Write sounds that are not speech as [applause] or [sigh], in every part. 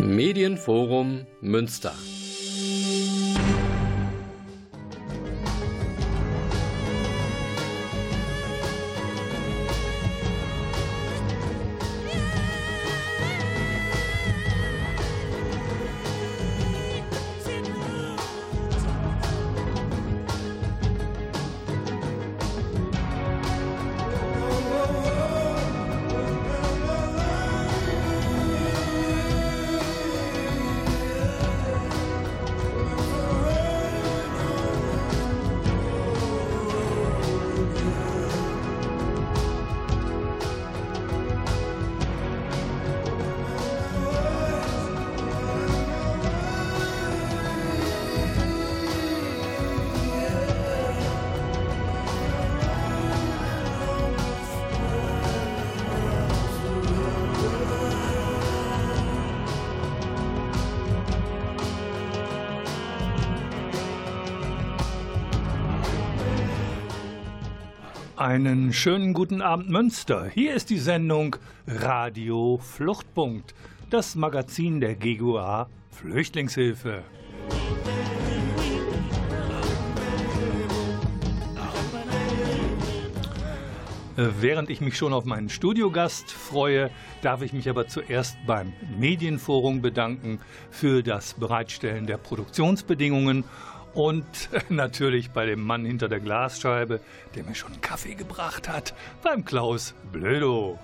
Medienforum Münster. Einen schönen guten Abend Münster. Hier ist die Sendung Radio Fluchtpunkt, das Magazin der GGUA Flüchtlingshilfe. Während ich mich schon auf meinen Studiogast freue, darf ich mich aber zuerst beim Medienforum bedanken für das Bereitstellen der Produktionsbedingungen und [laughs] natürlich bei dem Mann hinter der Glasscheibe, der mir schon Kaffee gebracht hat, beim Klaus Blödo.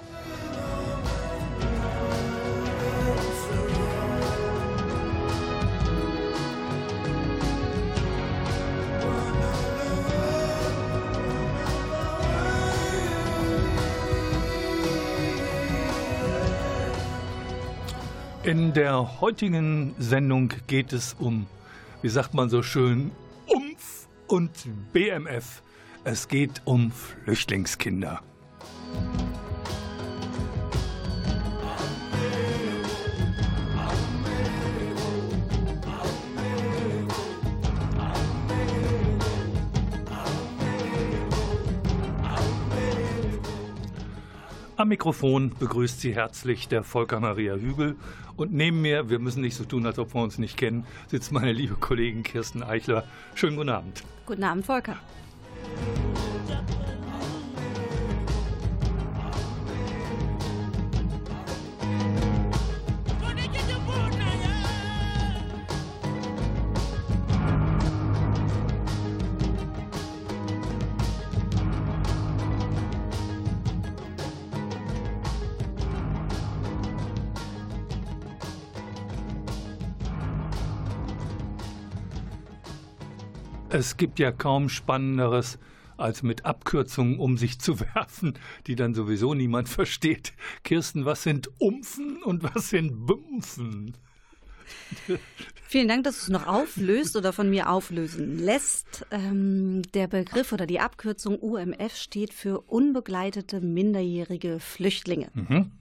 In der heutigen Sendung geht es um wie sagt man so schön, Umf und BMF. Es geht um Flüchtlingskinder. Am Mikrofon begrüßt Sie herzlich der Volker Maria Hügel und neben mir, wir müssen nicht so tun, als ob wir uns nicht kennen, sitzt meine liebe Kollegin Kirsten Eichler. Schönen guten Abend. Guten Abend, Volker. Es gibt ja kaum Spannenderes, als mit Abkürzungen um sich zu [laughs] werfen, die dann sowieso niemand versteht. Kirsten, was sind Umpfen und was sind Bümpfen? Vielen Dank, dass du es noch auflöst oder von mir auflösen lässt. Ähm, der Begriff oder die Abkürzung UMF steht für unbegleitete minderjährige Flüchtlinge. Mhm.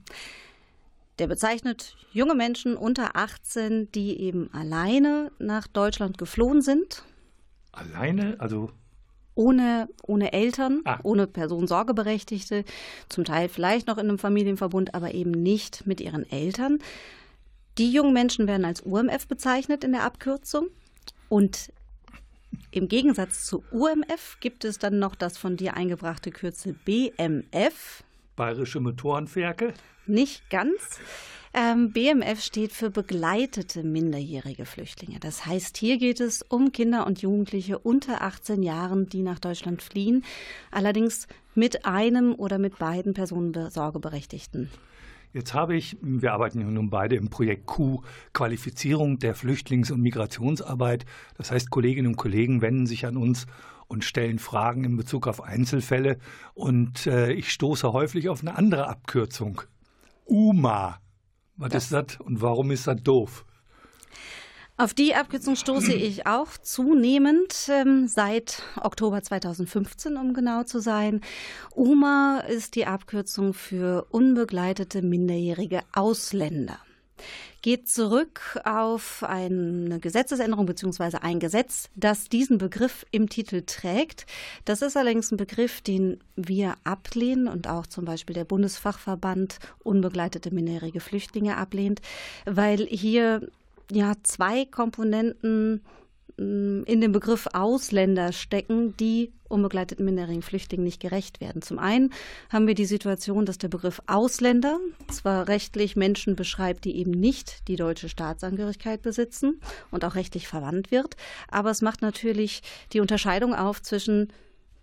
Der bezeichnet junge Menschen unter 18, die eben alleine nach Deutschland geflohen sind Alleine? Also ohne, ohne Eltern, ah. ohne Personensorgeberechtigte, zum Teil vielleicht noch in einem Familienverbund, aber eben nicht mit ihren Eltern. Die jungen Menschen werden als UMF bezeichnet in der Abkürzung. Und im Gegensatz zu UMF gibt es dann noch das von dir eingebrachte Kürzel BMF. Bayerische Motorenwerke? Nicht ganz. Ähm, BMF steht für begleitete minderjährige Flüchtlinge. Das heißt, hier geht es um Kinder und Jugendliche unter 18 Jahren, die nach Deutschland fliehen, allerdings mit einem oder mit beiden Personensorgeberechtigten. Jetzt habe ich, wir arbeiten ja nun beide im Projekt Q, Qualifizierung der Flüchtlings- und Migrationsarbeit. Das heißt, Kolleginnen und Kollegen wenden sich an uns und stellen Fragen in Bezug auf Einzelfälle. Und äh, ich stoße häufig auf eine andere Abkürzung. UMA. Was das. ist das und warum ist das doof? Auf die Abkürzung stoße [clears throat] ich auch zunehmend ähm, seit Oktober 2015, um genau zu sein. UMA ist die Abkürzung für unbegleitete minderjährige Ausländer. Geht zurück auf eine Gesetzesänderung bzw. ein Gesetz, das diesen Begriff im Titel trägt. Das ist allerdings ein Begriff, den wir ablehnen und auch zum Beispiel der Bundesfachverband unbegleitete minderjährige Flüchtlinge ablehnt, weil hier ja zwei Komponenten in dem Begriff Ausländer stecken, die unbegleiteten minderjährigen Flüchtlingen nicht gerecht werden. Zum einen haben wir die Situation, dass der Begriff Ausländer zwar rechtlich Menschen beschreibt, die eben nicht die deutsche Staatsangehörigkeit besitzen und auch rechtlich verwandt wird, aber es macht natürlich die Unterscheidung auf zwischen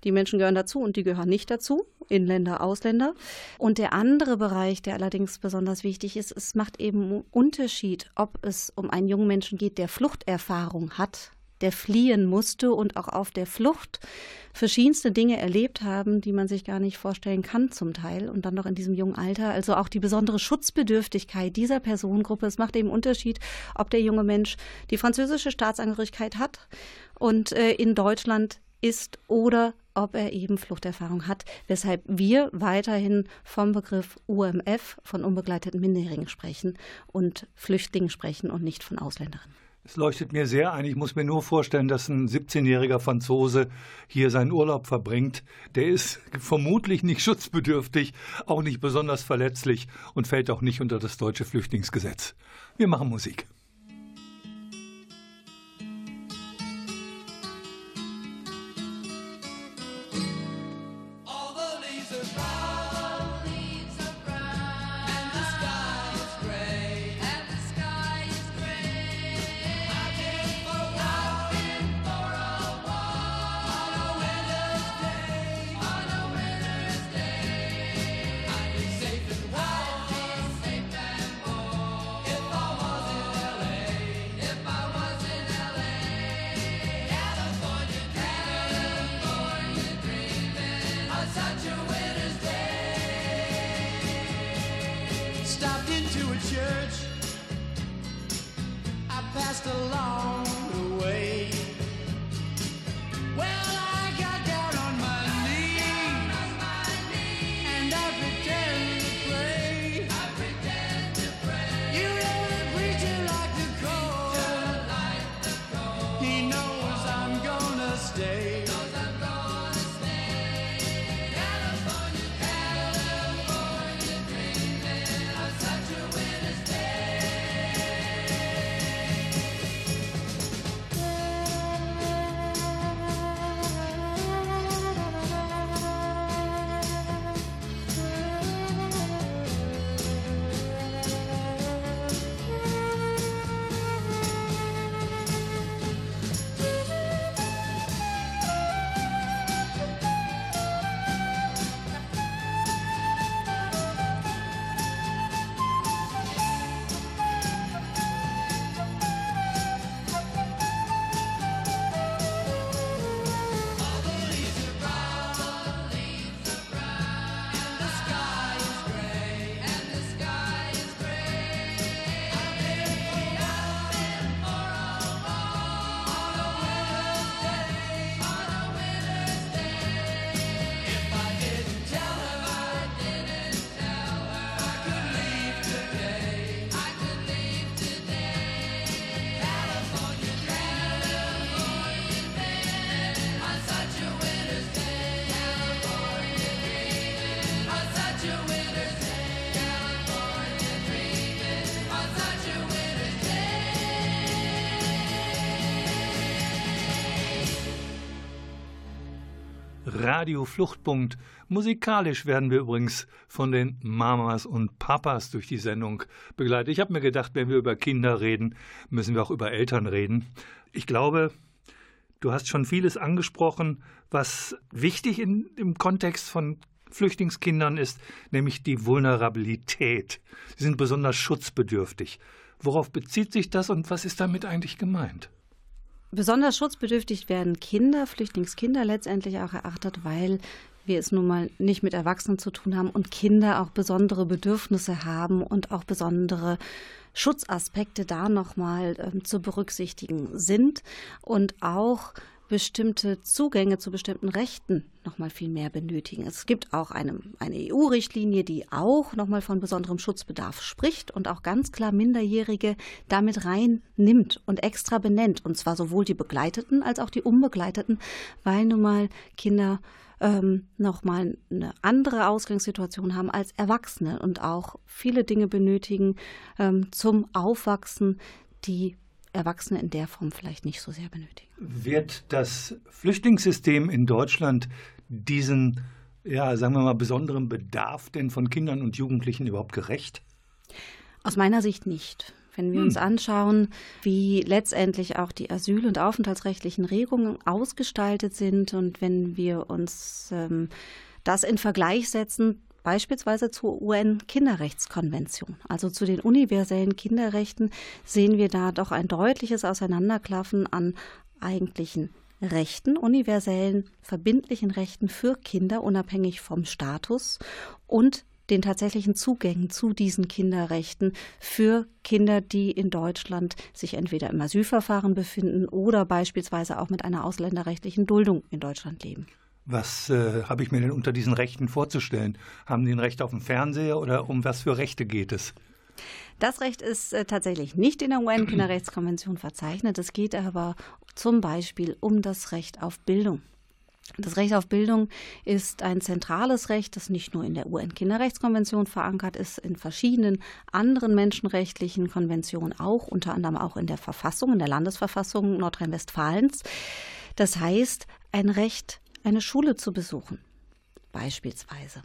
die Menschen gehören dazu und die gehören nicht dazu, Inländer, Ausländer. Und der andere Bereich, der allerdings besonders wichtig ist, es macht eben Unterschied, ob es um einen jungen Menschen geht, der Fluchterfahrung hat, der fliehen musste und auch auf der Flucht verschiedenste Dinge erlebt haben, die man sich gar nicht vorstellen kann zum Teil und dann noch in diesem jungen Alter. Also auch die besondere Schutzbedürftigkeit dieser Personengruppe. Es macht eben Unterschied, ob der junge Mensch die französische Staatsangehörigkeit hat und äh, in Deutschland ist oder ob er eben Fluchterfahrung hat, weshalb wir weiterhin vom Begriff UMF von unbegleiteten Minderjährigen sprechen und Flüchtlingen sprechen und nicht von Ausländerinnen. Es leuchtet mir sehr ein. Ich muss mir nur vorstellen, dass ein 17-jähriger Franzose hier seinen Urlaub verbringt. Der ist vermutlich nicht [laughs] schutzbedürftig, auch nicht besonders verletzlich und fällt auch nicht unter das deutsche Flüchtlingsgesetz. Wir machen Musik. Radio Fluchtpunkt. Musikalisch werden wir übrigens von den Mamas und Papas durch die Sendung begleitet. Ich habe mir gedacht, wenn wir über Kinder reden, müssen wir auch über Eltern reden. Ich glaube, du hast schon vieles angesprochen, was wichtig in, im Kontext von Flüchtlingskindern ist, nämlich die Vulnerabilität. Sie sind besonders schutzbedürftig. Worauf bezieht sich das und was ist damit eigentlich gemeint? Besonders schutzbedürftig werden Kinder, Flüchtlingskinder letztendlich auch erachtet, weil wir es nun mal nicht mit Erwachsenen zu tun haben und Kinder auch besondere Bedürfnisse haben und auch besondere Schutzaspekte da nochmal ähm, zu berücksichtigen sind. Und auch bestimmte Zugänge zu bestimmten Rechten noch mal viel mehr benötigen. Es gibt auch eine, eine EU-Richtlinie, die auch noch mal von besonderem Schutzbedarf spricht und auch ganz klar Minderjährige damit reinnimmt und extra benennt. Und zwar sowohl die Begleiteten als auch die Unbegleiteten, weil nun mal Kinder ähm, nochmal eine andere Ausgangssituation haben als Erwachsene und auch viele Dinge benötigen ähm, zum Aufwachsen, die Erwachsene in der Form vielleicht nicht so sehr benötigen. Wird das Flüchtlingssystem in Deutschland diesen, ja, sagen wir mal, besonderen Bedarf denn von Kindern und Jugendlichen überhaupt gerecht? Aus meiner Sicht nicht. Wenn wir hm. uns anschauen, wie letztendlich auch die asyl- und aufenthaltsrechtlichen Regungen ausgestaltet sind und wenn wir uns ähm, das in Vergleich setzen beispielsweise zur UN-Kinderrechtskonvention, also zu den universellen Kinderrechten, sehen wir da doch ein deutliches Auseinanderklaffen an eigentlichen Rechten, universellen, verbindlichen Rechten für Kinder, unabhängig vom Status und den tatsächlichen Zugängen zu diesen Kinderrechten für Kinder, die in Deutschland sich entweder im Asylverfahren befinden oder beispielsweise auch mit einer ausländerrechtlichen Duldung in Deutschland leben. Was äh, habe ich mir denn unter diesen Rechten vorzustellen? Haben die ein Recht auf den Fernseher oder um was für Rechte geht es? Das Recht ist äh, tatsächlich nicht in der UN-Kinderrechtskonvention verzeichnet. Es geht aber zum Beispiel um das Recht auf Bildung. Das Recht auf Bildung ist ein zentrales Recht, das nicht nur in der UN-Kinderrechtskonvention verankert ist, in verschiedenen anderen menschenrechtlichen Konventionen auch, unter anderem auch in der Verfassung, in der Landesverfassung Nordrhein-Westfalens. Das heißt, ein Recht eine Schule zu besuchen, beispielsweise.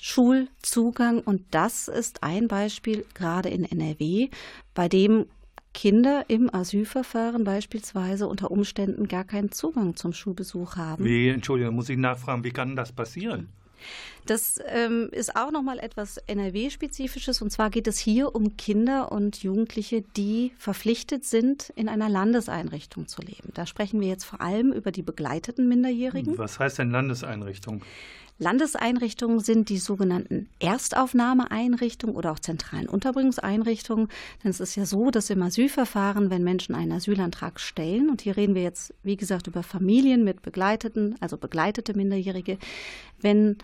Schulzugang und das ist ein Beispiel gerade in NRW, bei dem Kinder im Asylverfahren beispielsweise unter Umständen gar keinen Zugang zum Schulbesuch haben. Wie, Entschuldigung, muss ich nachfragen, wie kann das passieren? Das ähm, ist auch nochmal etwas NRW-spezifisches. Und zwar geht es hier um Kinder und Jugendliche, die verpflichtet sind, in einer Landeseinrichtung zu leben. Da sprechen wir jetzt vor allem über die begleiteten Minderjährigen. Was heißt denn Landeseinrichtung? Landeseinrichtungen sind die sogenannten Erstaufnahmeeinrichtungen oder auch zentralen Unterbringungseinrichtungen. Denn es ist ja so, dass im Asylverfahren, wenn Menschen einen Asylantrag stellen, und hier reden wir jetzt, wie gesagt, über Familien mit Begleiteten, also begleitete Minderjährige, wenn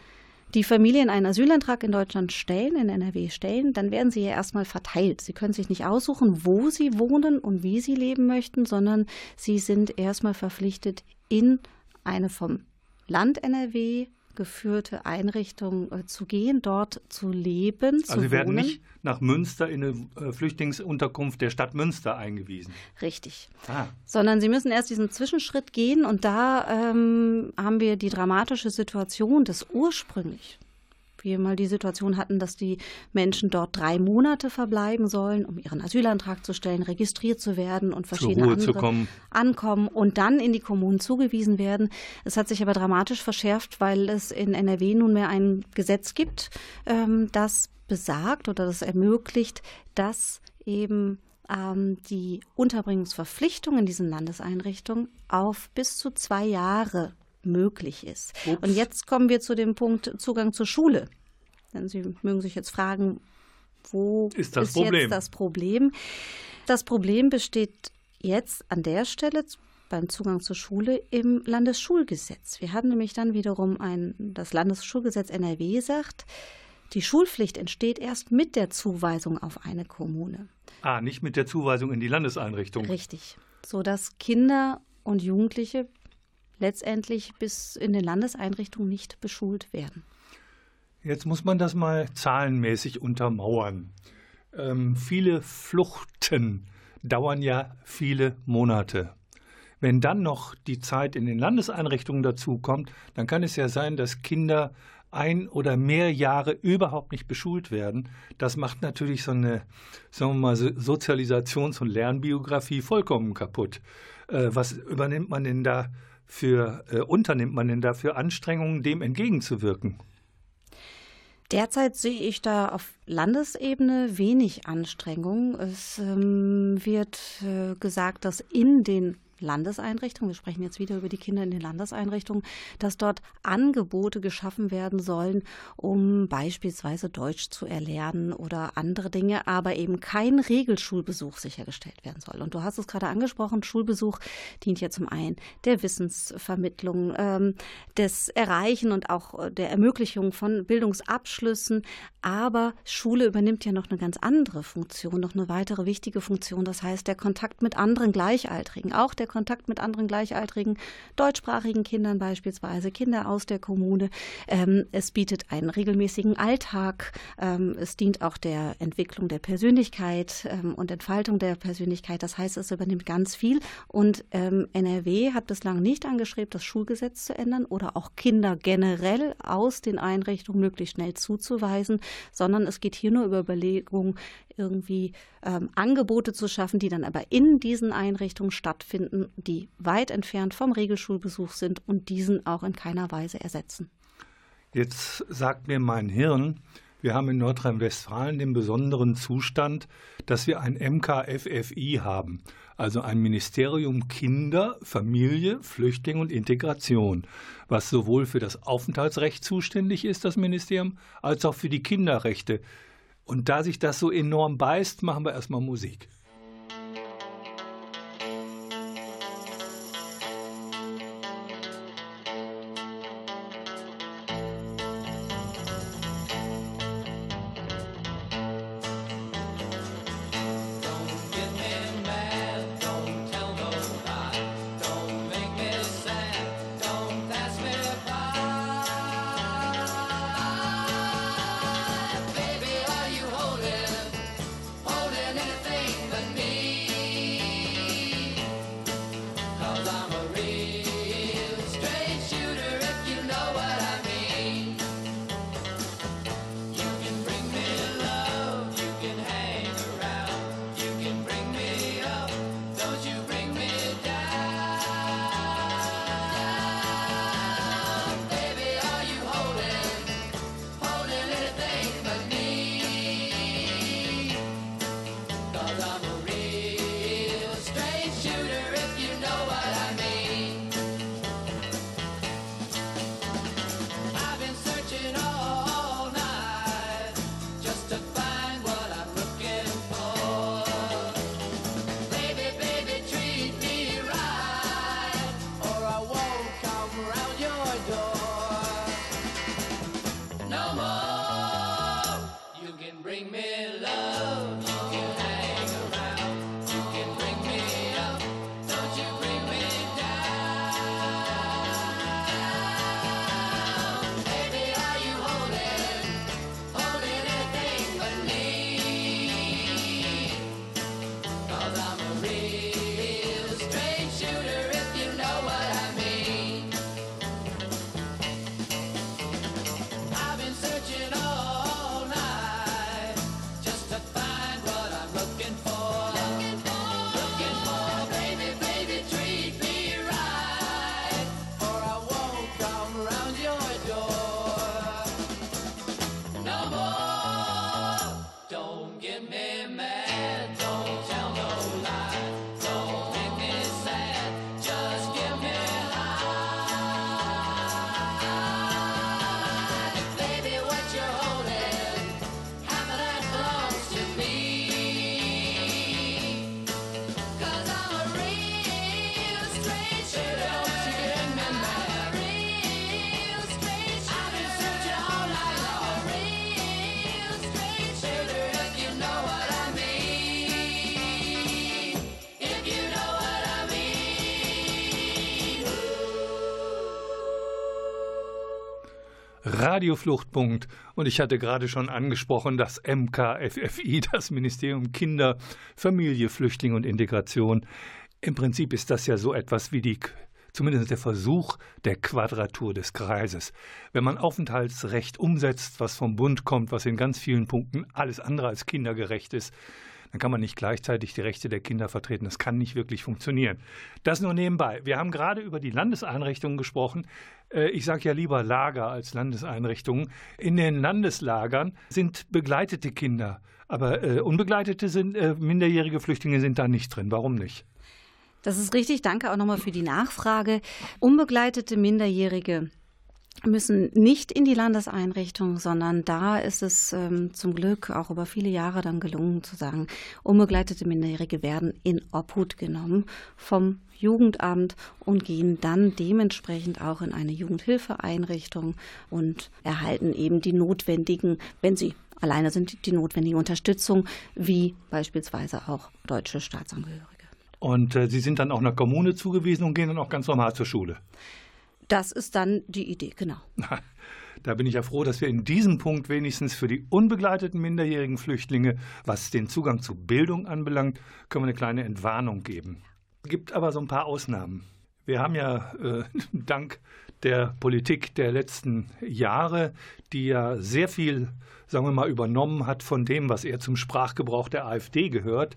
die Familien einen Asylantrag in Deutschland stellen, in NRW stellen, dann werden sie ja erstmal verteilt. Sie können sich nicht aussuchen, wo sie wohnen und wie sie leben möchten, sondern sie sind erstmal verpflichtet, in eine vom Land NRW geführte Einrichtung äh, zu gehen, dort zu leben. Also Sie werden nicht nach Münster in eine äh, Flüchtlingsunterkunft der Stadt Münster eingewiesen. Richtig. Ah. Sondern Sie müssen erst diesen Zwischenschritt gehen und da ähm, haben wir die dramatische Situation, dass ursprünglich wir mal die Situation hatten, dass die Menschen dort drei Monate verbleiben sollen, um ihren Asylantrag zu stellen, registriert zu werden und verschiedene andere ankommen und dann in die Kommunen zugewiesen werden. Es hat sich aber dramatisch verschärft, weil es in NRW nunmehr ein Gesetz gibt, ähm, das besagt oder das ermöglicht, dass eben ähm, die Unterbringungsverpflichtung in diesen Landeseinrichtungen auf bis zu zwei Jahre möglich ist. Ups. Und jetzt kommen wir zu dem Punkt Zugang zur Schule. Denn Sie mögen sich jetzt fragen, wo ist, das ist jetzt das Problem? Das Problem besteht jetzt an der Stelle beim Zugang zur Schule im Landesschulgesetz. Wir haben nämlich dann wiederum ein, das Landesschulgesetz NRW sagt, die Schulpflicht entsteht erst mit der Zuweisung auf eine Kommune. Ah, nicht mit der Zuweisung in die Landeseinrichtung. Richtig. Sodass Kinder und Jugendliche letztendlich bis in den Landeseinrichtungen nicht beschult werden. Jetzt muss man das mal zahlenmäßig untermauern. Ähm, viele Fluchten dauern ja viele Monate. Wenn dann noch die Zeit in den Landeseinrichtungen dazu kommt, dann kann es ja sein, dass Kinder ein oder mehr Jahre überhaupt nicht beschult werden. Das macht natürlich so eine, sagen wir mal, Sozialisations- und Lernbiografie vollkommen kaputt. Äh, was übernimmt man denn da für äh, unternimmt man denn da für Anstrengungen, dem entgegenzuwirken? Derzeit sehe ich da auf Landesebene wenig Anstrengung. Es ähm, wird äh, gesagt, dass in den Landeseinrichtungen, wir sprechen jetzt wieder über die Kinder in den Landeseinrichtungen, dass dort Angebote geschaffen werden sollen, um beispielsweise Deutsch zu erlernen oder andere Dinge, aber eben kein Regelschulbesuch sichergestellt werden soll. Und du hast es gerade angesprochen, Schulbesuch dient ja zum einen der Wissensvermittlung, ähm, des Erreichen und auch der Ermöglichung von Bildungsabschlüssen, aber Schule übernimmt ja noch eine ganz andere Funktion, noch eine weitere wichtige Funktion, das heißt der Kontakt mit anderen Gleichaltrigen, auch der Kontakt mit anderen gleichaltrigen deutschsprachigen Kindern beispielsweise, Kinder aus der Kommune. Ähm, es bietet einen regelmäßigen Alltag. Ähm, es dient auch der Entwicklung der Persönlichkeit ähm, und Entfaltung der Persönlichkeit. Das heißt, es übernimmt ganz viel. Und ähm, NRW hat bislang nicht angestrebt, das Schulgesetz zu ändern oder auch Kinder generell aus den Einrichtungen möglichst schnell zuzuweisen, sondern es geht hier nur über Überlegungen, irgendwie ähm, Angebote zu schaffen, die dann aber in diesen Einrichtungen stattfinden, die weit entfernt vom Regelschulbesuch sind und diesen auch in keiner Weise ersetzen. Jetzt sagt mir mein Hirn, wir haben in Nordrhein-Westfalen den besonderen Zustand, dass wir ein MKFFI haben, also ein Ministerium Kinder, Familie, Flüchtling und Integration, was sowohl für das Aufenthaltsrecht zuständig ist, das Ministerium, als auch für die Kinderrechte. Und da sich das so enorm beißt, machen wir erstmal Musik. Radiofluchtpunkt. Und ich hatte gerade schon angesprochen, das MKFFI, [laughs] das Ministerium Kinder, Familie, Flüchtling und Integration. Im Prinzip ist das ja so etwas wie die zumindest der Versuch der Quadratur des Kreises. Wenn man Aufenthaltsrecht umsetzt, was vom Bund kommt, was in ganz vielen Punkten alles andere als kindergerecht ist, dann kann man nicht gleichzeitig die Rechte der Kinder vertreten. Das kann nicht wirklich funktionieren. Das nur nebenbei. Wir haben gerade über die Landeseinrichtungen gesprochen. Äh, ich sage ja lieber Lager als Landeseinrichtungen. In den Landeslagern sind begleitete Kinder, aber äh, unbegleitete sind, äh, minderjährige Flüchtlinge sind da nicht drin. Warum nicht? Das ist richtig. Danke auch nochmal für die Nachfrage. Unbegleitete Minderjährige müssen nicht in die Landeseinrichtung, sondern da ist es ähm, zum Glück auch über viele Jahre dann gelungen zu sagen, unbegleitete Minderjährige werden in Obhut genommen vom Jugendamt und gehen dann dementsprechend auch in eine Jugendhilfeeinrichtung und erhalten eben die notwendigen, wenn sie alleine sind, die notwendige Unterstützung, wie beispielsweise auch deutsche Staatsangehörige. Und äh, Sie sind dann auch einer Kommune zugewiesen und gehen dann auch ganz normal zur Schule. Das ist dann die Idee, genau. [laughs] Da bin ich ja froh, dass wir in diesem Punkt wenigstens für die unbegleiteten minderjährigen Flüchtlinge, was den Zugang zu Bildung anbelangt, können wir eine kleine Entwarnung geben. Es gibt aber so ein paar Ausnahmen. Wir haben ja äh, [laughs] dank der Politik der letzten Jahre, die ja sehr viel, sagen wir mal, übernommen hat von dem, was eher zum Sprachgebrauch der AfD gehört,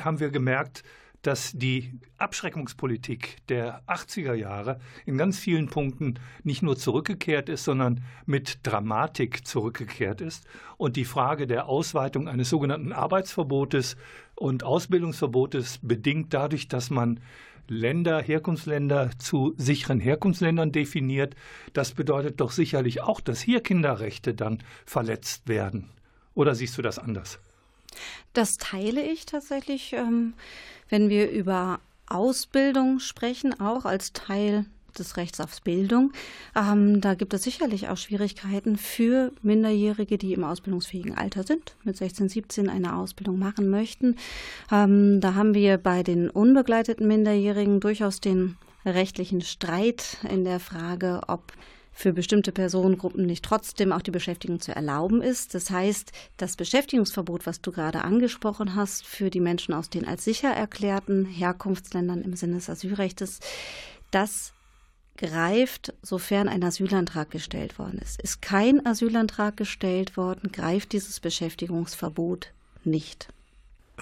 haben wir gemerkt, dass die Abschreckungspolitik der 80er Jahre in ganz vielen Punkten nicht nur zurückgekehrt ist, sondern mit Dramatik zurückgekehrt ist. Und die Frage der Ausweitung eines sogenannten Arbeitsverbotes und Ausbildungsverbotes bedingt dadurch, dass man Länder, Herkunftsländer zu sicheren Herkunftsländern definiert. Das bedeutet doch sicherlich auch, dass hier Kinderrechte dann verletzt werden. Oder siehst du das anders? Das teile ich tatsächlich. Ähm wenn wir über Ausbildung sprechen, auch als Teil des Rechts auf Bildung. Ähm, da gibt es sicherlich auch Schwierigkeiten für Minderjährige, die im ausbildungsfähigen Alter sind, mit 16, 17 eine Ausbildung machen möchten. Ähm, da haben wir bei den unbegleiteten Minderjährigen durchaus den rechtlichen Streit in der Frage, ob für bestimmte Personengruppen nicht trotzdem auch die Beschäftigung zu erlauben ist. Das heißt, das Beschäftigungsverbot, was du gerade angesprochen hast, für die Menschen aus den als sicher erklärten Herkunftsländern im Sinne des Asylrechts, das greift, sofern ein Asylantrag gestellt worden ist. Ist kein Asylantrag gestellt worden, greift dieses Beschäftigungsverbot nicht.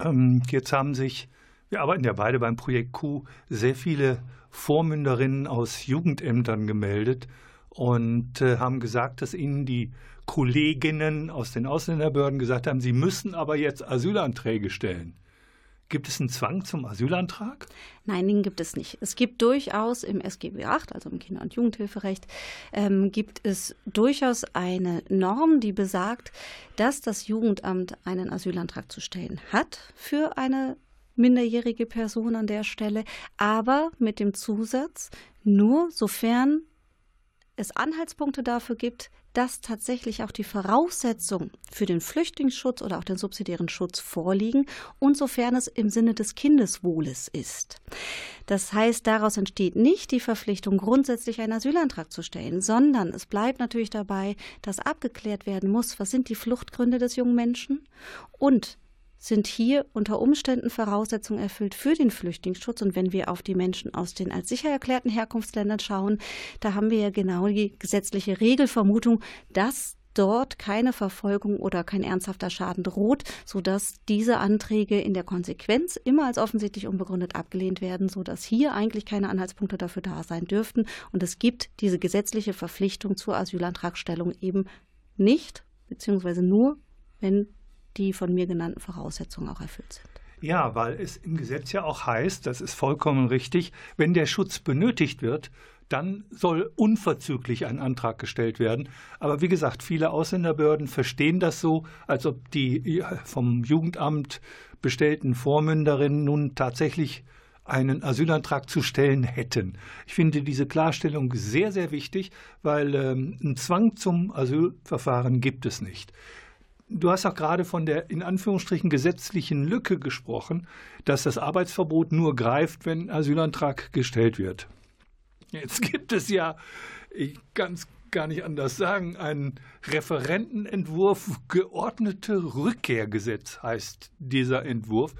Ähm, jetzt haben sich, wir arbeiten ja beide beim Projekt Q, sehr viele Vormünderinnen aus Jugendämtern gemeldet und äh, haben gesagt, dass ihnen die Kolleginnen aus den Ausländerbehörden gesagt haben, sie müssen aber jetzt Asylanträge stellen. Gibt es einen Zwang zum Asylantrag? Nein, den gibt es nicht. Es gibt durchaus im SGB VIII, also im Kinder- und Jugendhilferecht, ähm, gibt es durchaus eine Norm, die besagt, dass das Jugendamt einen Asylantrag zu stellen hat für eine minderjährige Person an der Stelle, aber mit dem Zusatz, nur sofern es Anhaltspunkte dafür gibt, dass tatsächlich auch die Voraussetzungen für den Flüchtlingsschutz oder auch den subsidiären Schutz vorliegen und sofern es im Sinne des Kindeswohles ist. Das heißt, daraus entsteht nicht die Verpflichtung, grundsätzlich einen Asylantrag zu stellen, sondern es bleibt natürlich dabei, dass abgeklärt werden muss, was sind die Fluchtgründe des jungen Menschen und sind hier unter Umständen Voraussetzungen erfüllt für den Flüchtlingsschutz. Und wenn wir auf die Menschen aus den als sicher erklärten Herkunftsländern schauen, da haben wir ja genau die gesetzliche Regelvermutung, dass dort keine Verfolgung oder kein ernsthafter Schaden droht, sodass diese Anträge in der Konsequenz immer als offensichtlich unbegründet abgelehnt werden, sodass hier eigentlich keine Anhaltspunkte dafür da sein dürften. Und es gibt diese gesetzliche Verpflichtung zur Asylantragstellung eben nicht, beziehungsweise nur, wenn die von mir genannten Voraussetzungen auch erfüllt sind. Ja, weil es im Gesetz ja auch heißt, das ist vollkommen richtig, wenn der Schutz benötigt wird, dann soll unverzüglich ein Antrag gestellt werden. Aber wie gesagt, viele Ausländerbehörden verstehen das so, als ob die vom Jugendamt bestellten Vormünderinnen nun tatsächlich einen Asylantrag zu stellen hätten. Ich finde diese Klarstellung sehr, sehr wichtig, weil ähm, einen Zwang zum Asylverfahren gibt es nicht. Du hast auch gerade von der in Anführungsstrichen gesetzlichen Lücke gesprochen, dass das Arbeitsverbot nur greift, wenn Asylantrag gestellt wird. Jetzt gibt es ja, ich kann es gar nicht anders sagen, einen Referentenentwurf geordnete Rückkehrgesetz heißt dieser Entwurf.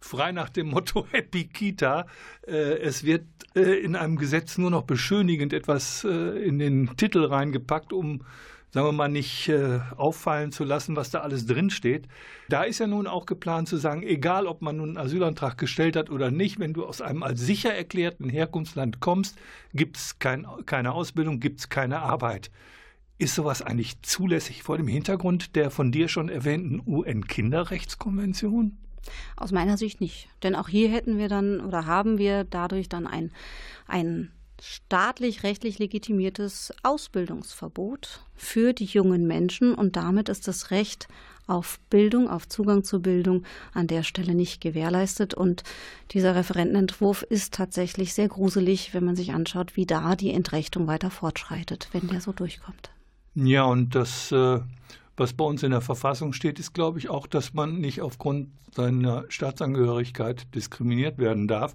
Frei nach dem Motto [laughs] Happy Kita. Äh, es wird äh, in einem Gesetz nur noch beschönigend etwas äh, in den Titel reingepackt, um sagen wir mal, nicht äh, auffallen zu lassen, was da alles drinsteht. Da ist ja nun auch geplant zu sagen, egal ob man nun einen Asylantrag gestellt hat oder nicht, wenn du aus einem als sicher erklärten Herkunftsland kommst, gibt es kein, keine Ausbildung, gibt es keine Arbeit. Ist sowas eigentlich zulässig vor dem Hintergrund der von dir schon erwähnten UN-Kinderrechtskonvention? Aus meiner Sicht nicht. Denn auch hier hätten wir dann oder haben wir dadurch dann ein, ein staatlich-rechtlich legitimiertes Ausbildungsverbot für die jungen Menschen und damit ist das Recht auf Bildung, auf Zugang zur Bildung an der Stelle nicht gewährleistet. Und dieser Referentenentwurf ist tatsächlich sehr gruselig, wenn man sich anschaut, wie da die Entrechtung weiter fortschreitet, wenn der so durchkommt. Ja, und das, äh, was bei uns in der Verfassung steht, ist, glaube ich, auch, dass man nicht aufgrund seiner Staatsangehörigkeit diskriminiert werden darf.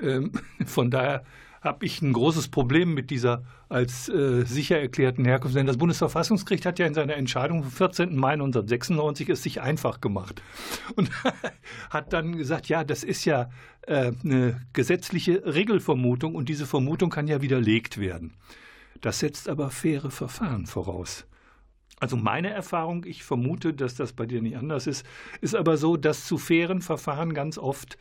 Ähm, [laughs] von daher habe ich ein großes Problem mit dieser als äh, sicher erklärten Herkunft. Denn das Bundesverfassungsgericht hat ja in seiner Entscheidung vom 14. Mai 1996 es sich einfach gemacht und [laughs] hat dann gesagt, ja, das ist ja äh, eine gesetzliche Regelvermutung und diese Vermutung kann ja widerlegt werden. Das setzt aber faire Verfahren voraus. Also meine Erfahrung, ich vermute, dass das bei dir nicht anders ist, ist aber so, dass zu fairen Verfahren ganz oft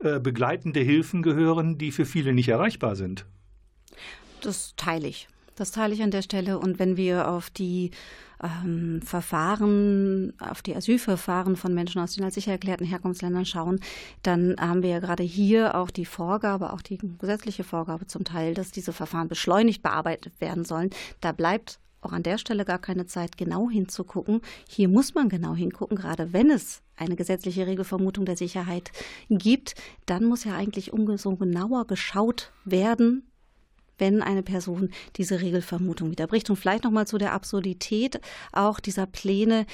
äh, begleitende Hilfen gehören, die für viele nicht erreichbar sind. Das teile ich. Das teile ich an der Stelle. Und wenn wir auf die ähm, Verfahren, auf die Asylverfahren von Menschen aus den als sicher erklärten Herkunftsländern schauen, dann haben wir ja gerade hier auch die Vorgabe, auch die gesetzliche Vorgabe zum Teil, dass diese Verfahren beschleunigt bearbeitet werden sollen. Da bleibt auch an der Stelle gar keine Zeit, genau hinzugucken. Hier muss man genau hingucken, gerade wenn es eine gesetzliche Regelvermutung der Sicherheit gibt, dann muss ja eigentlich umso genauer geschaut werden, wenn eine Person diese Regelvermutung widerbricht. Und vielleicht noch mal zu der Absurdität auch dieser Pläne,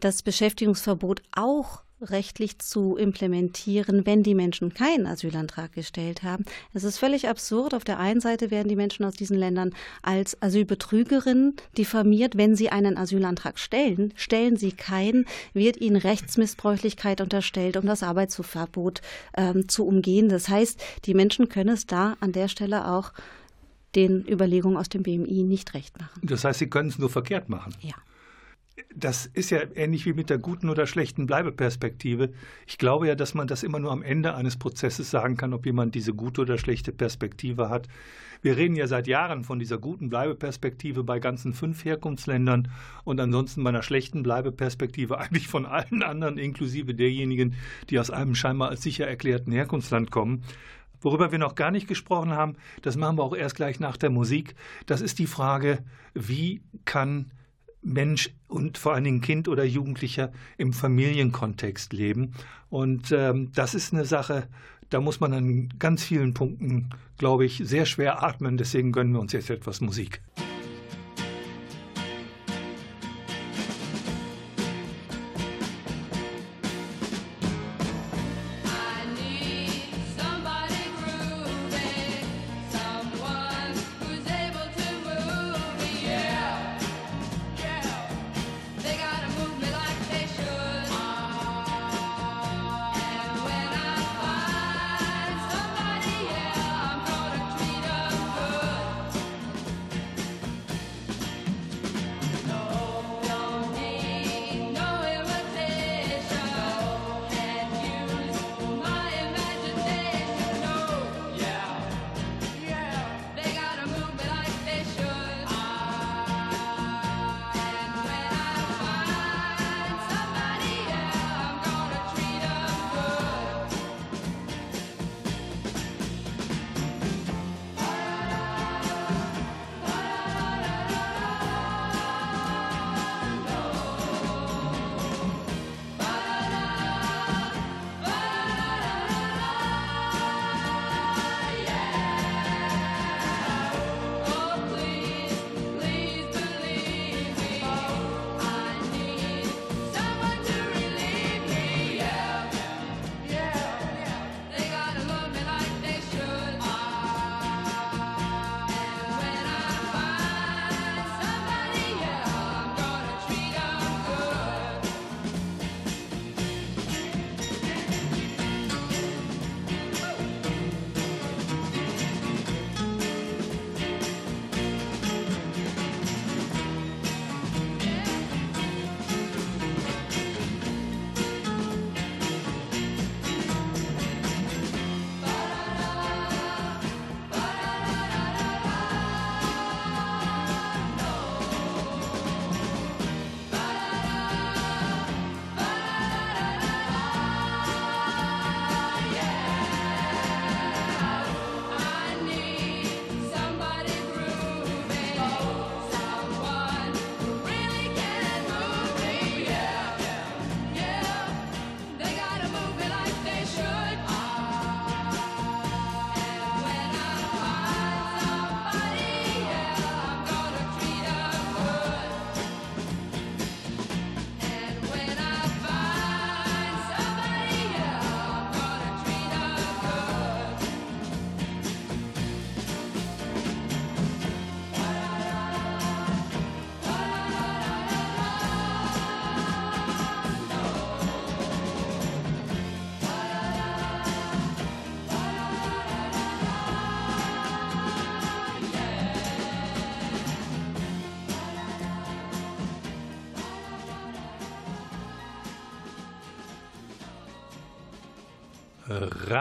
das Beschäftigungsverbot auch rechtlich zu implementieren, wenn die Menschen keinen Asylantrag gestellt haben. Es ist völlig absurd. Auf der einen Seite werden die Menschen aus diesen Ländern als Asylbetrügerinnen diffamiert, wenn sie einen Asylantrag stellen. Stellen sie keinen, wird ihnen Rechtsmissbräuchlichkeit unterstellt, um das Arbeitsverbot ähm, zu umgehen. Das heißt, die Menschen können es da an der Stelle auch den Überlegungen aus dem BMI nicht recht machen. Das heißt, sie können es nur verkehrt machen. Ja das ist ja ähnlich wie mit der guten oder schlechten Bleibeperspektive. Ich glaube ja, dass man das immer nur am Ende eines Prozesses sagen kann, ob jemand diese gute oder schlechte Perspektive hat. Wir reden ja seit Jahren von dieser guten Bleibeperspektive bei ganzen fünf Herkunftsländern und ansonsten bei einer schlechten Bleibeperspektive [laughs] eigentlich von allen anderen, inklusive derjenigen, die aus einem scheinbar als sicher erklärten Herkunftsland kommen. Worüber wir noch gar nicht gesprochen haben, das machen wir auch erst gleich nach der Musik, das ist die Frage, wie kann Mensch und vor allen Dingen Kind oder Jugendlicher im Familienkontext leben. Und ähm, das ist eine Sache, da muss man an ganz vielen Punkten, glaube ich, sehr schwer atmen. Deswegen gönnen wir uns jetzt etwas Musik.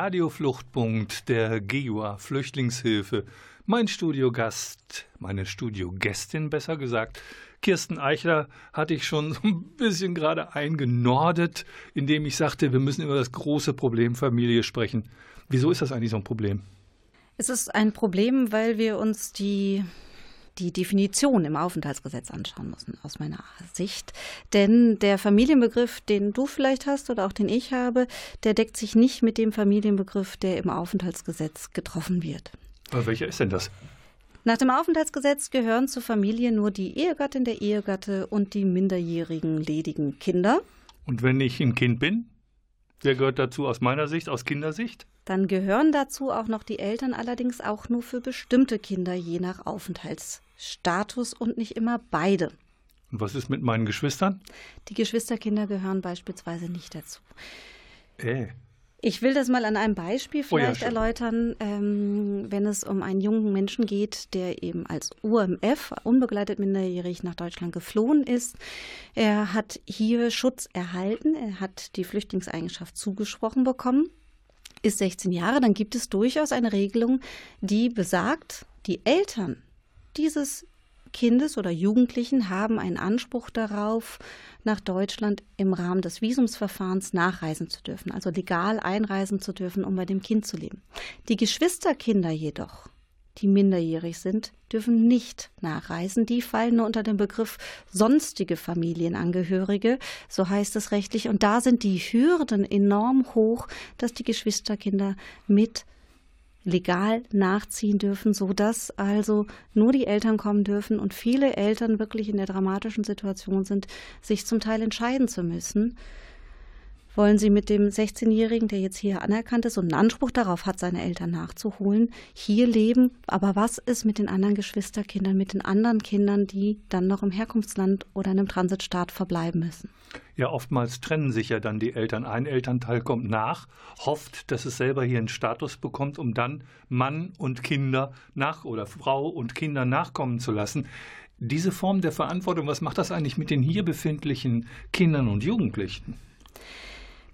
Radiofluchtpunkt der GEUA Flüchtlingshilfe. Mein Studiogast, meine Studiogästin besser gesagt, Kirsten Eichler hatte ich schon [laughs] so ein bisschen gerade eingenordet, indem ich sagte, wir müssen über das große Problem Familie sprechen. Wieso ist das eigentlich so ein Problem? Es ist ein Problem, weil wir uns die die Definition im Aufenthaltsgesetz anschauen müssen, aus meiner Sicht. Denn der Familienbegriff, den du vielleicht hast oder auch den ich habe, der deckt sich nicht mit dem Familienbegriff, der im Aufenthaltsgesetz getroffen wird. Aber welcher ist denn das? Nach dem Aufenthaltsgesetz gehören zur Familie nur die Ehegattin, der Ehegatte und die minderjährigen ledigen Kinder. Und wenn ich ein Kind bin? Wer gehört dazu aus meiner Sicht, aus Kindersicht? Dann gehören dazu auch noch die Eltern, allerdings auch nur für bestimmte Kinder, je nach Aufenthaltsstatus und nicht immer beide. Und was ist mit meinen Geschwistern? Die Geschwisterkinder gehören beispielsweise nicht dazu. Äh. Ich will das mal an einem Beispiel vielleicht oh ja, erläutern, ähm, wenn es um einen jungen Menschen geht, der eben als UMF, unbegleitet minderjährig, nach Deutschland geflohen ist. Er hat hier Schutz erhalten, er hat die Flüchtlingseigenschaft zugesprochen bekommen, ist 16 Jahre, dann gibt es durchaus eine Regelung, die besagt, die Eltern dieses Kindes oder Jugendlichen haben einen Anspruch darauf, nach Deutschland im Rahmen des Visumsverfahrens nachreisen zu dürfen, also legal einreisen zu dürfen, um bei dem Kind zu leben. Die Geschwisterkinder jedoch, die minderjährig sind, dürfen nicht nachreisen. Die fallen nur unter den Begriff sonstige Familienangehörige, so heißt es rechtlich. Und da sind die Hürden enorm hoch, dass die Geschwisterkinder mit legal nachziehen dürfen, so dass also nur die Eltern kommen dürfen und viele Eltern wirklich in der dramatischen Situation sind, sich zum Teil entscheiden zu müssen. Wollen Sie mit dem 16-Jährigen, der jetzt hier anerkannt ist und einen Anspruch darauf hat, seine Eltern nachzuholen, hier leben? Aber was ist mit den anderen Geschwisterkindern, mit den anderen Kindern, die dann noch im Herkunftsland oder in einem Transitstaat verbleiben müssen? Ja, oftmals trennen sich ja dann die Eltern. Ein Elternteil kommt nach, hofft, dass es selber hier einen Status bekommt, um dann Mann und Kinder nach oder Frau und Kinder nachkommen zu lassen. Diese Form der Verantwortung, was macht das eigentlich mit den hier befindlichen Kindern und Jugendlichen?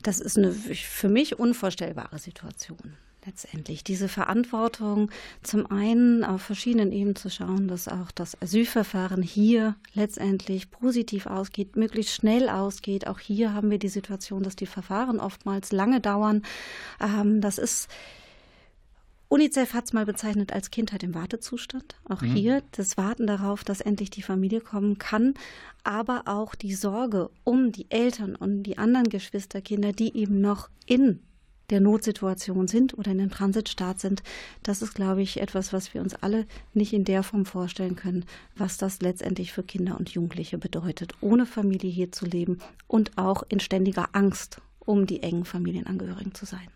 Das ist eine für mich unvorstellbare Situation letztendlich diese Verantwortung zum einen auf verschiedenen Ebenen zu schauen, dass auch das Asylverfahren hier letztendlich positiv ausgeht, möglichst schnell ausgeht. Auch hier haben wir die Situation, dass die Verfahren oftmals lange dauern. Ähm, das ist UNICEF hat es mal bezeichnet als Kindheit im Wartezustand. Auch mhm. hier das Warten darauf, dass endlich die Familie kommen kann, aber auch die Sorge um die Eltern und die anderen Geschwisterkinder, die eben noch in der Notsituation sind oder in einem Transitstaat sind, das ist, glaube ich, etwas, was wir uns alle nicht in der Form vorstellen können, was das letztendlich für Kinder und Jugendliche bedeutet, ohne Familie hier zu leben und auch in ständiger Angst um die engen Familienangehörigen zu sein.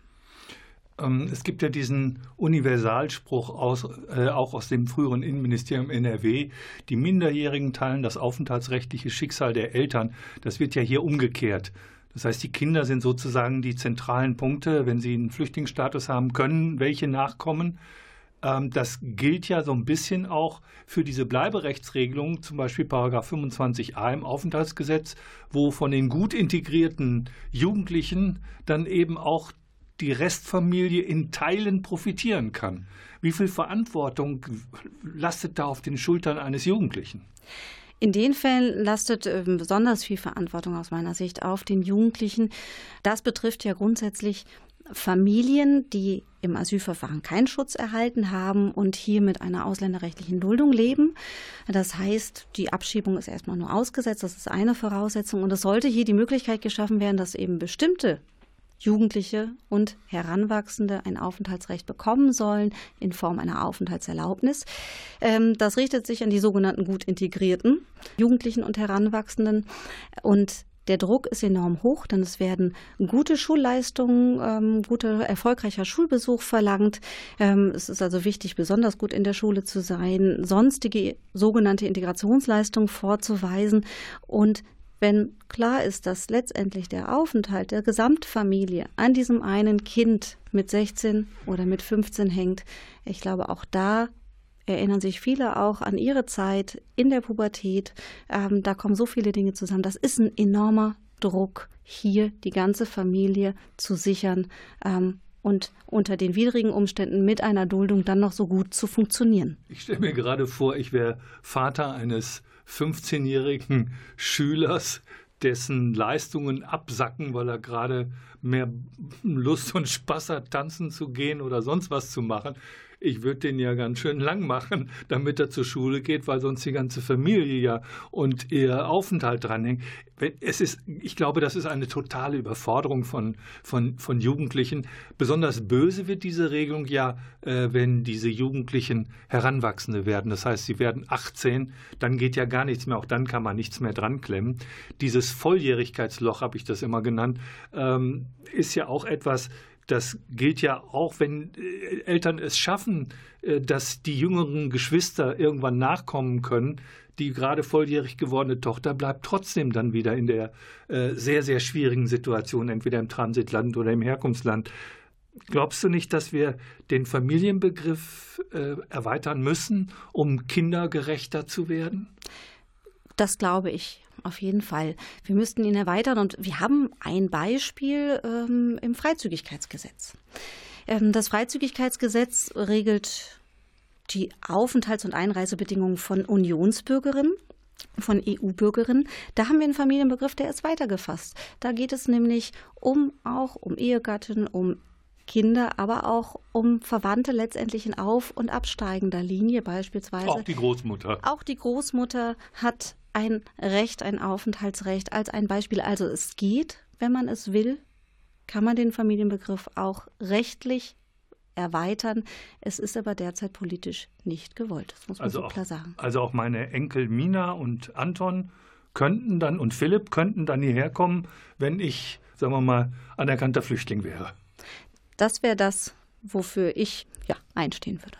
Ähm, es gibt ja diesen Universalspruch aus, äh, auch aus dem früheren Innenministerium NRW, die Minderjährigen teilen das aufenthaltsrechtliche Schicksal der Eltern. Das wird ja hier umgekehrt. Das heißt, die Kinder sind sozusagen die zentralen Punkte, wenn sie einen Flüchtlingsstatus haben können, welche nachkommen. Ähm, das gilt ja so ein bisschen auch für diese Bleiberechtsregelung, zum Beispiel Paragraph 25a im Aufenthaltsgesetz, wo von den gut integrierten Jugendlichen dann eben auch die Restfamilie in Teilen profitieren kann. Wie viel Verantwortung lastet da auf den Schultern eines Jugendlichen? In den Fällen lastet ähm, besonders viel Verantwortung aus meiner Sicht auf den Jugendlichen. Das betrifft ja grundsätzlich Familien, die im Asylverfahren keinen Schutz erhalten haben und hier mit einer ausländerrechtlichen Duldung leben. Das heißt, die Abschiebung ist erstmal nur ausgesetzt, das ist eine Voraussetzung. Und es sollte hier die Möglichkeit geschaffen werden, dass eben bestimmte Jugendliche und Heranwachsende ein Aufenthaltsrecht bekommen sollen in Form einer Aufenthaltserlaubnis. Ähm, das richtet sich an die sogenannten gut integrierten Jugendlichen und Heranwachsenden und der Druck ist enorm hoch, denn es werden gute Schulleistungen, ähm, guter, erfolgreicher Schulbesuch verlangt. Ähm, es ist also wichtig, besonders gut in der Schule zu sein, sonstige sogenannte Integrationsleistungen vorzuweisen und wenn klar ist, dass letztendlich der Aufenthalt der Gesamtfamilie an diesem einen Kind mit 16 oder mit 15 hängt, ich glaube, auch da erinnern sich viele auch an ihre Zeit in der Pubertät. Ähm, da kommen so viele Dinge zusammen. Das ist ein enormer Druck, hier die ganze Familie zu sichern, ähm, und unter den widrigen Umständen mit einer Duldung dann noch so gut zu funktionieren. Ich stelle mir gerade vor, ich wäre Vater eines 15-jährigen Schülers, dessen Leistungen absacken, weil er gerade mehr Lust und Spaß hat, tanzen zu gehen oder sonst was zu machen ich würde den ja ganz schön lang machen, damit er zur Schule geht, weil sonst die ganze Familie ja und ihr Aufenthalt dranhängt. Es ist, ich glaube, das ist eine totale Überforderung von, von, von Jugendlichen. Besonders böse wird diese Regelung ja, äh, wenn diese Jugendlichen Heranwachsende werden. Das heißt, sie werden 18, dann geht ja gar nichts mehr, auch dann kann man nichts mehr dran klemmen. Dieses Volljährigkeitsloch, habe ich das immer genannt, ähm, ist ja auch etwas, das gilt ja auch, wenn äh, Eltern es schaffen, äh, dass die jüngeren Geschwister irgendwann nachkommen können. Die gerade volljährig gewordene Tochter bleibt trotzdem dann wieder in der äh, sehr, sehr schwierigen Situation, entweder im Transitland oder im Herkunftsland. Glaubst du nicht, dass wir den Familienbegriff erweitern müssen, um kindergerechter zu werden? Das glaube ich auf jeden Fall. Wir müssten ihn erweitern und wir haben ein Beispiel ähm, im Freizügigkeitsgesetz. Ähm, das Freizügigkeitsgesetz regelt die Aufenthalts- und Einreisebedingungen von Unionsbürgerinnen von EU-Bürgerinnen. Da haben wir einen Familienbegriff, der ist weitergefasst. Da geht es nämlich um auch um Ehegatten, um Kinder, aber auch um Verwandte letztendlich in auf- und absteigender Linie beispielsweise. Auch die Großmutter. Auch die Großmutter hat ein Recht, ein Aufenthaltsrecht als ein Beispiel. Also es geht, wenn man es will, kann man den Familienbegriff auch rechtlich erweitern. Es ist aber derzeit politisch nicht gewollt. Das muss man also so klar sagen. Also auch meine Enkel Mina und Anton könnten dann und Philipp könnten dann hierher kommen, wenn ich, sagen wir mal, anerkannter Flüchtling wäre. Das wäre das, wofür ich ja einstehen würde.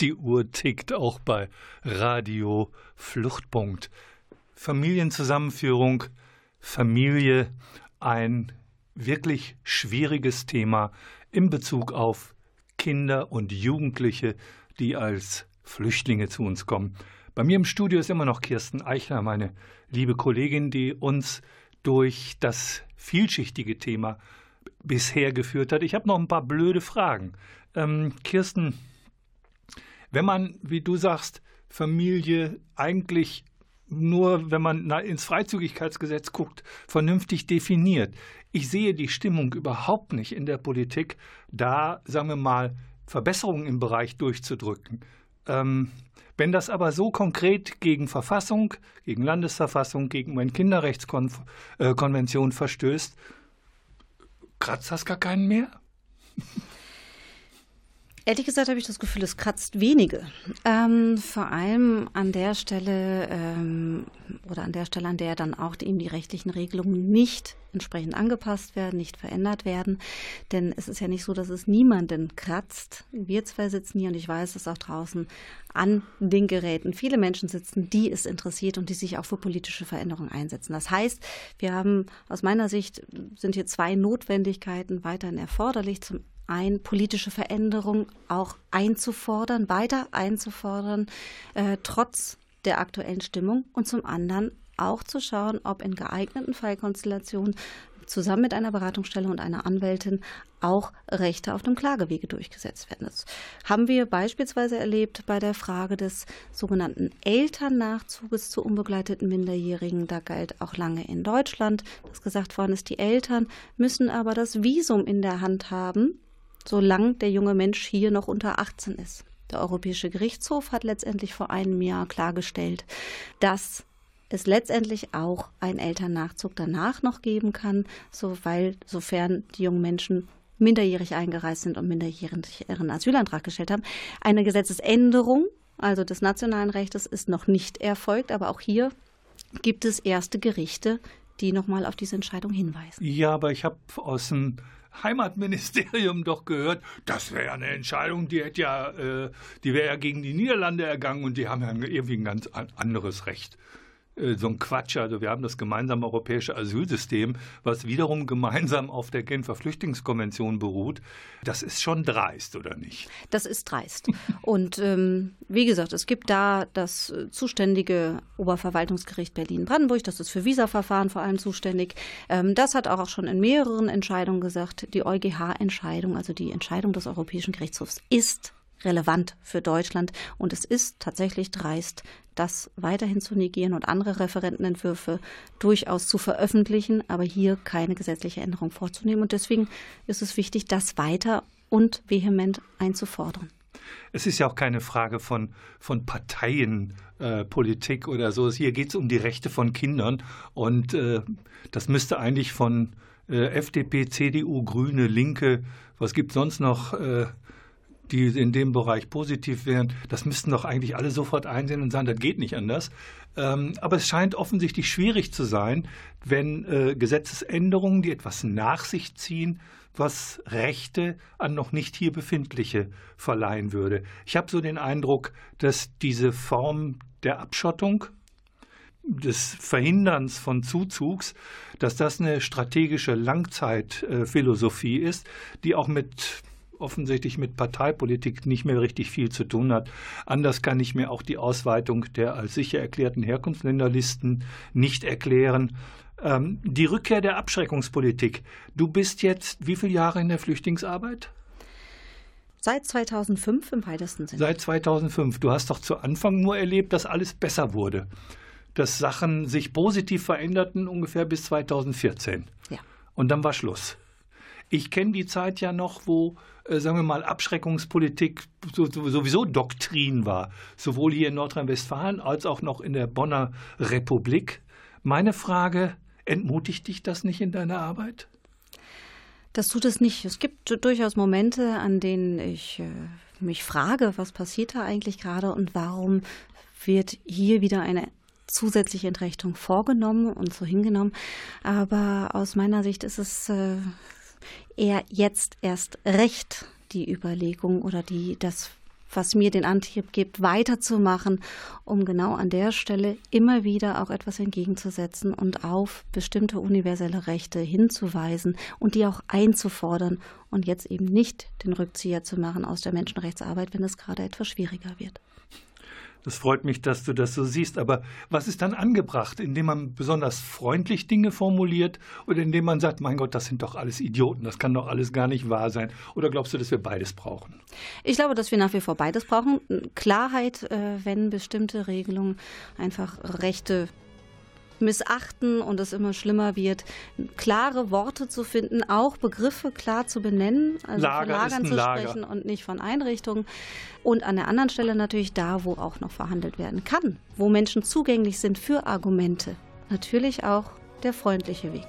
Die Uhr tickt auch bei Radio Fluchtpunkt. Familienzusammenführung, Familie, ein wirklich schwieriges Thema in Bezug auf Kinder und Jugendliche, die als Flüchtlinge zu uns kommen. Bei mir im Studio ist immer noch Kirsten Eichler, meine liebe Kollegin, die uns durch das vielschichtige Thema bisher geführt hat. Ich habe noch ein paar blöde Fragen. Ähm, Kirsten, wenn man, wie du sagst, Familie eigentlich nur, wenn man ins Freizügigkeitsgesetz guckt, vernünftig definiert. Ich sehe die Stimmung überhaupt nicht in der Politik, da, sagen wir mal, Verbesserungen im Bereich durchzudrücken. Ähm, wenn das aber so konkret gegen Verfassung, gegen Landesverfassung, gegen meine Kinderrechtskonvention verstößt, kratzt das gar keinen mehr? [laughs] Ehrlich gesagt habe ich das Gefühl, es kratzt wenige. Ähm, vor allem an der Stelle ähm, oder an der Stelle, an der dann auch eben die rechtlichen Regelungen nicht entsprechend angepasst werden, nicht verändert werden. Denn es ist ja nicht so, dass es niemanden kratzt. Wir zwei sitzen hier und ich weiß, dass auch draußen an den Geräten viele Menschen sitzen, die es interessiert und die sich auch für politische Veränderungen einsetzen. Das heißt, wir haben aus meiner Sicht sind hier zwei Notwendigkeiten weiterhin erforderlich. Zum ein, politische Veränderung auch einzufordern, weiter einzufordern, äh, trotz der aktuellen Stimmung und zum anderen auch zu schauen, ob in geeigneten Fallkonstellationen zusammen mit einer Beratungsstelle und einer Anwältin auch Rechte auf dem Klagewege durchgesetzt werden. Das haben wir beispielsweise erlebt bei der Frage des sogenannten Elternnachzuges zu unbegleiteten Minderjährigen. Da galt auch lange in Deutschland, dass gesagt worden ist, die Eltern müssen aber das Visum in der Hand haben, solange der junge Mensch hier noch unter 18 ist. Der Europäische Gerichtshof hat letztendlich vor einem Jahr klargestellt, dass es letztendlich auch einen Elternnachzug danach noch geben kann, so weil, sofern die jungen Menschen minderjährig eingereist sind und minderjährig ihren Asylantrag gestellt haben. Eine Gesetzesänderung, also des nationalen Rechtes, ist noch nicht erfolgt, aber auch hier gibt es erste Gerichte, die nochmal auf diese Entscheidung hinweisen. Ja, aber ich habe aus dem Heimatministerium doch gehört, das wäre ja eine Entscheidung, die hätte ja, äh, die wäre ja gegen die Niederlande ergangen und die haben ja irgendwie ein ganz anderes Recht. Äh, so ein Quatsch. Also wir haben das gemeinsame europäische Asylsystem, was wiederum gemeinsam auf der Genfer Flüchtlingskonvention beruht. Das ist schon dreist, oder nicht? Das ist dreist. Und ähm, wie gesagt, es gibt da das äh, zuständige Oberverwaltungsgericht Berlin-Brandenburg, das ist für Visaverfahren vor allem zuständig. Ähm, das hat auch schon in mehreren Entscheidungen gesagt, die EuGH-Entscheidung, also die Entscheidung des Europäischen Gerichtshofs, ist relevant für Deutschland. Und es ist tatsächlich dreist, das weiterhin zu negieren und andere Referentenentwürfe durchaus zu veröffentlichen, aber hier keine gesetzliche Änderung vorzunehmen. Und deswegen ist es wichtig, das weiter und vehement einzufordern. Es ist ja auch keine Frage von, von Parteienpolitik äh, oder so. Hier geht es um die Rechte von Kindern und äh, das müsste eigentlich von äh, FDP, CDU, Grüne, Linke, was gibt sonst noch? Die in dem Bereich positiv wären, das müssten doch eigentlich alle sofort einsehen und sagen, das geht nicht anders. Ähm, aber es scheint offensichtlich schwierig zu sein, wenn äh, Gesetzesänderungen, die etwas nach sich ziehen, was Rechte an noch nicht hier befindliche verleihen würde. Ich habe so den Eindruck, dass diese Form der Abschottung, des Verhinderns von Zuzugs, dass das eine strategische Langzeitphilosophie ist, die auch mit offensichtlich mit Parteipolitik nicht mehr richtig viel zu tun hat. Anders kann ich mir auch die Ausweitung der als sicher erklärten Herkunftsländerlisten nicht erklären. Ähm, die Rückkehr der Abschreckungspolitik. Du bist jetzt wie viele Jahre in der Flüchtlingsarbeit? Seit 2005 im weitesten Sinne. Seit 2005. Du hast doch zu Anfang nur erlebt, dass alles besser wurde. Dass Sachen sich positiv veränderten ungefähr bis 2014. Ja. Und dann war Schluss. Ich kenne die Zeit ja noch, wo, äh, sagen wir mal, Abschreckungspolitik sowieso Doktrin war, sowohl hier in Nordrhein-Westfalen als auch noch in der Bonner Republik. Meine Frage, entmutigt dich das nicht in deiner Arbeit? Das tut es nicht. Es gibt durchaus Momente, an denen ich äh, mich frage, was passiert da eigentlich gerade und warum wird hier wieder eine zusätzliche Entrechtung vorgenommen und so hingenommen. Aber aus meiner Sicht ist es äh, eher jetzt erst recht die Überlegung oder die, das, was mir den Antrieb gibt, weiterzumachen, um genau an der Stelle immer wieder auch etwas entgegenzusetzen und auf bestimmte universelle Rechte hinzuweisen und die auch einzufordern und jetzt eben nicht den Rückzieher zu machen aus der Menschenrechtsarbeit, wenn es gerade etwas schwieriger wird. Das freut mich, dass du das so siehst. Aber was ist dann angebracht, indem man besonders freundlich Dinge formuliert oder indem man sagt, mein Gott, das sind doch alles Idioten, das kann doch alles gar nicht wahr sein? Oder glaubst du, dass wir beides brauchen? Ich glaube, dass wir nach wie vor beides brauchen. Klarheit, äh, wenn bestimmte Regelungen einfach Rechte missachten und es immer schlimmer wird, klare Worte zu finden, auch Begriffe klar zu benennen, also Lager von Lagern zu Lager. sprechen und nicht von Einrichtungen. Und an der anderen Stelle natürlich da, wo auch noch verhandelt werden kann, wo Menschen zugänglich sind für Argumente. Natürlich auch der freundliche Weg.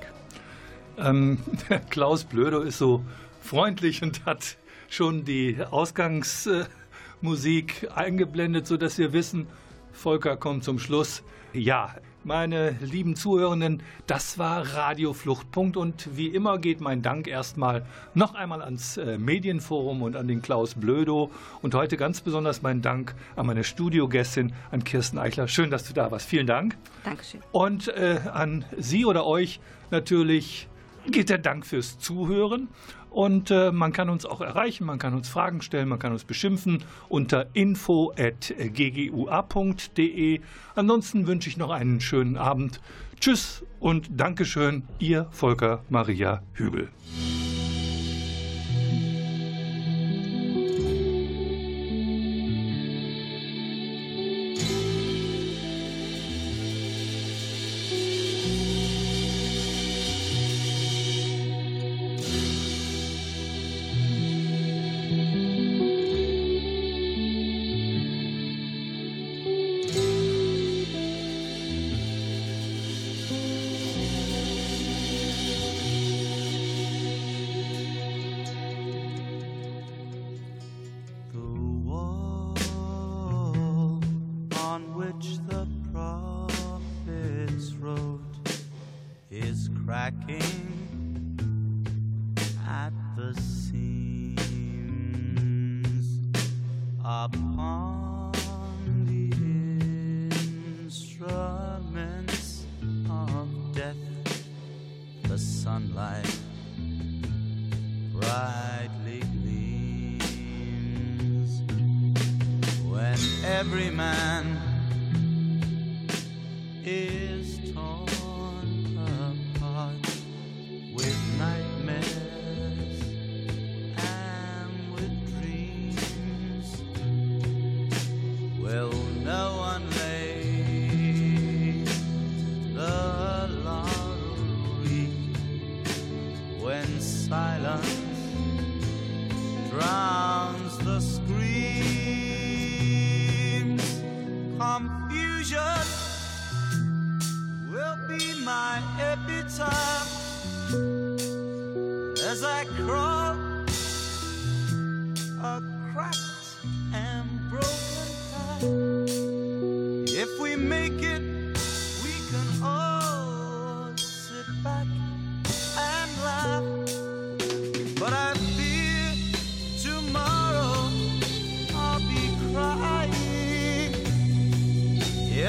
Ähm, [laughs] Klaus Blödo ist so freundlich und hat schon die Ausgangsmusik eingeblendet, sodass wir wissen, Volker kommt zum Schluss. Ja, meine lieben Zuhörenden, das war Radio Fluchtpunkt und wie immer geht mein Dank erstmal noch einmal ans äh, Medienforum und an den Klaus Blödo und heute ganz besonders mein Dank an meine Studiogästin, an Kirsten Eichler. Schön, dass du da warst. Vielen Dank. Dankeschön. Und äh, an Sie oder euch natürlich geht der Dank fürs Zuhören. Und äh, man kann uns auch erreichen, man kann uns Fragen stellen, man kann uns beschimpfen unter info.ggua.de. Ansonsten wünsche ich noch einen schönen Abend. Tschüss und Dankeschön, Ihr Volker Maria Hügel.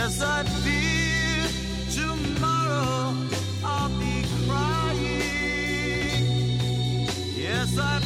Yes, I fear tomorrow I'll be crying. Yes, I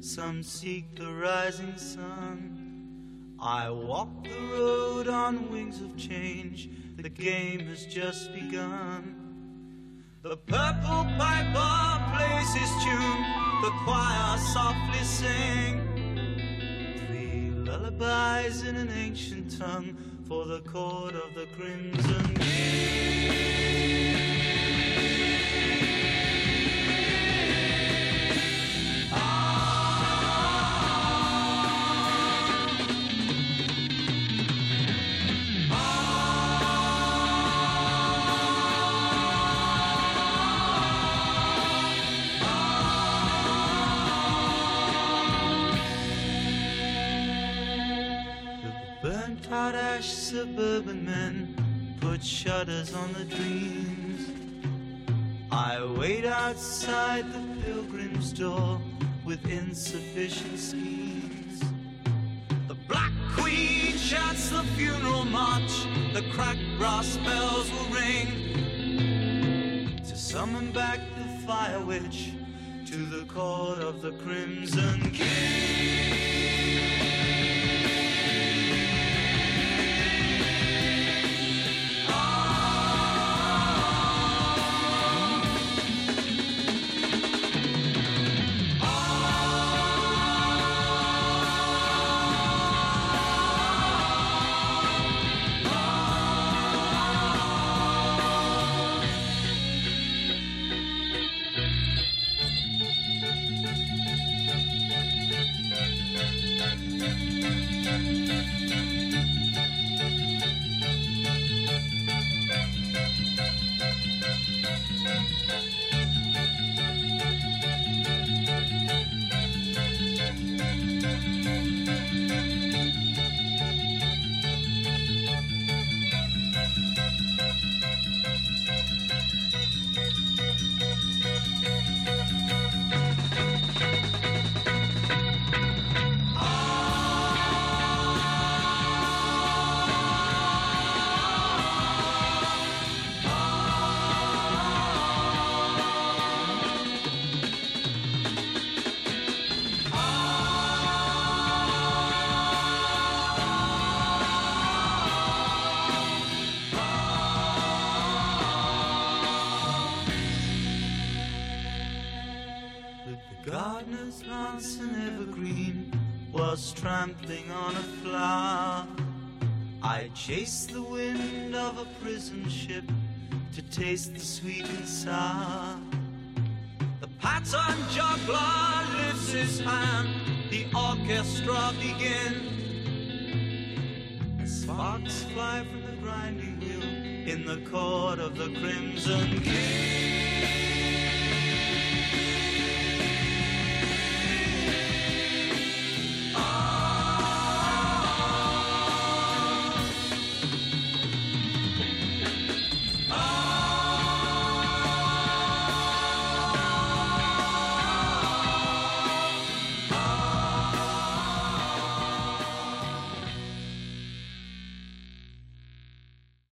Some seek the rising sun. I walk the road on wings of change. The game has just begun. The purple piper plays his tune. The choir softly sing. Three lullabies in an ancient tongue for the chord of the crimson king. Suburban men put shutters on the dreams. I wait outside the pilgrim's door with insufficient schemes. The Black Queen shouts the funeral march, the cracked brass bells will ring to summon back the fire witch to the court of the Crimson King. The court of the Crimson King.